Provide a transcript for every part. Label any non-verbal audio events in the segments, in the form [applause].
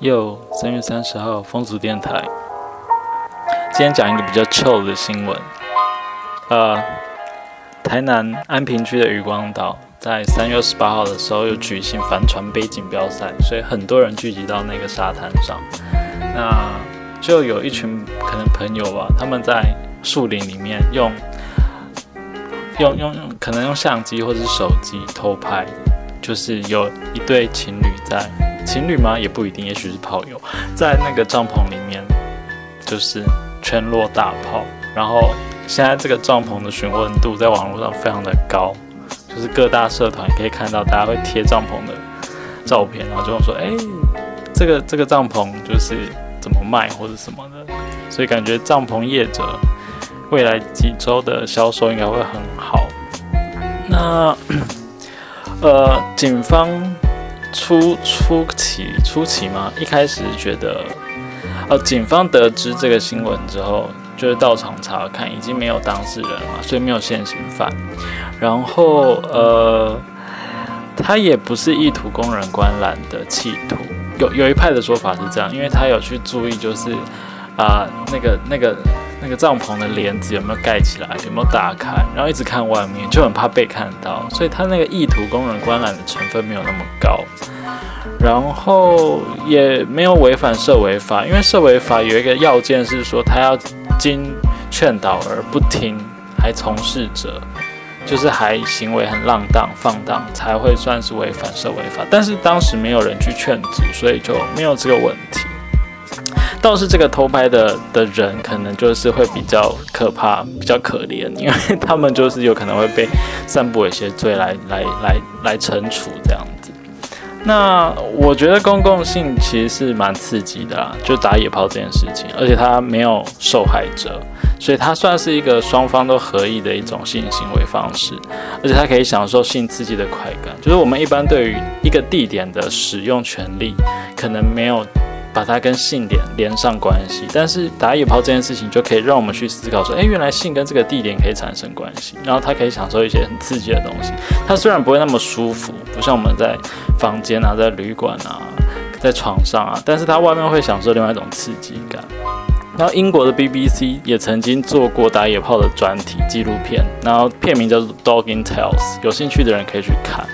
又三月三十号，风俗电台。今天讲一个比较臭的新闻。呃，台南安平区的渔光岛在三月十八号的时候有举行帆船杯锦标赛，所以很多人聚集到那个沙滩上。那就有一群可能朋友吧，他们在树林里面用用用用，可能用相机或者是手机偷拍，就是有一对情侣在。情侣吗？也不一定，也许是炮友，在那个帐篷里面，就是全落大炮。然后现在这个帐篷的询问度在网络上非常的高，就是各大社团可以看到大家会贴帐篷的照片，然后就会说：“哎，这个这个帐篷就是怎么卖或者什么的。”所以感觉帐篷业者未来几周的销售应该会很好。那 [clears throat] 呃，警方。初初期初期吗，一开始觉得，哦，警方得知这个新闻之后，就是到场查看，已经没有当事人了，所以没有现行犯。然后，呃，他也不是意图供人观览的企图。有有一派的说法是这样，因为他有去注意，就是啊，那个那个。那个帐篷的帘子有没有盖起来？有没有打开？然后一直看外面，就很怕被看到，所以他那个意图供人观览的成分没有那么高，然后也没有违反社违法，因为社违法有一个要件是说他要经劝导而不听，还从事者，就是还行为很浪荡放荡，才会算是违反社违法。但是当时没有人去劝阻，所以就没有这个问题。倒是这个偷拍的的人，可能就是会比较可怕、比较可怜，因为 [laughs] 他们就是有可能会被散布一些罪来来来来惩处这样子。那我觉得公共性其实是蛮刺激的啦，就打野炮这件事情，而且他没有受害者，所以他算是一个双方都合意的一种性行为方式，而且他可以享受性刺激的快感。就是我们一般对于一个地点的使用权利，可能没有。把它跟性连连上关系，但是打野炮这件事情就可以让我们去思考说，诶，原来性跟这个地点可以产生关系，然后他可以享受一些很刺激的东西。它虽然不会那么舒服，不像我们在房间啊、在旅馆啊、在床上啊，但是它外面会享受另外一种刺激感。然后英国的 BBC 也曾经做过打野炮的专题纪录片，然后片名叫做《Dog in Tales》，有兴趣的人可以去看。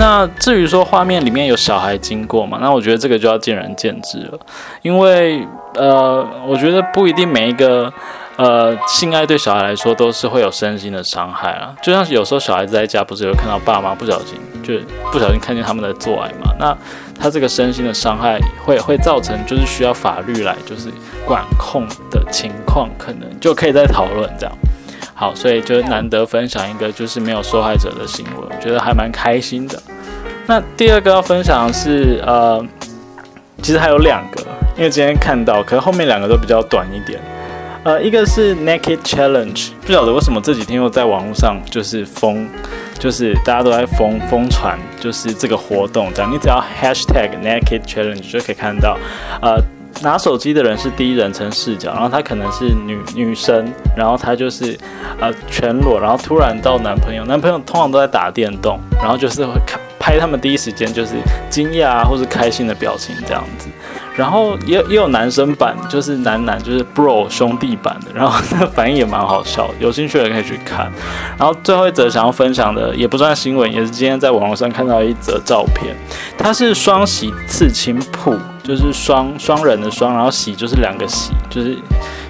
那至于说画面里面有小孩经过嘛？那我觉得这个就要见仁见智了，因为呃，我觉得不一定每一个呃性爱对小孩来说都是会有身心的伤害啊。就像是有时候小孩子在家不是有看到爸妈不小心就不小心看见他们在做爱嘛？那他这个身心的伤害会会造成就是需要法律来就是管控的情况，可能就可以再讨论这样。好，所以就难得分享一个就是没有受害者的新闻，我觉得还蛮开心的。那第二个要分享的是，呃，其实还有两个，因为今天看到，可能后面两个都比较短一点。呃，一个是 Naked Challenge，不晓得为什么这几天又在网络上就是疯，就是大家都在疯疯传，就是这个活动这样，你只要 Hashtag Naked Challenge 就可以看到，呃。拿手机的人是第一人称视角，然后她可能是女女生，然后她就是呃全裸，然后突然到男朋友，男朋友通常都在打电动，然后就是会看拍他们第一时间就是惊讶啊或是开心的表情这样子，然后也也有男生版，就是男男就是 bro 兄弟版的，然后那个反应也蛮好笑，有兴趣的可以去看。然后最后一则想要分享的也不算新闻，也是今天在网络上看到一则照片，它是双喜刺青铺。就是双双人的双，然后喜就是两个喜，就是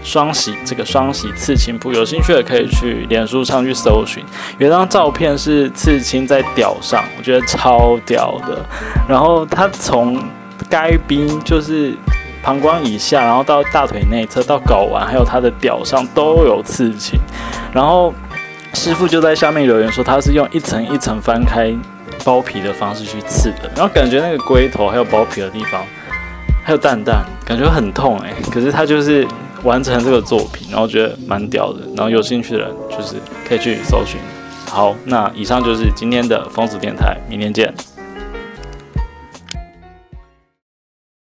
双喜这个双喜刺青铺，有兴趣的可以去脸书上去搜寻。有一张照片是刺青在屌上，我觉得超屌的。然后他从该兵就是膀胱以下，然后到大腿内侧到睾丸，还有他的屌上都有刺青。然后师傅就在下面留言说，他是用一层一层翻开包皮的方式去刺的，然后感觉那个龟头还有包皮的地方。还有蛋蛋，感觉很痛哎，可是他就是完成这个作品，然后觉得蛮屌的，然后有兴趣的人就是可以去搜寻。好，那以上就是今天的疯子电台，明天见。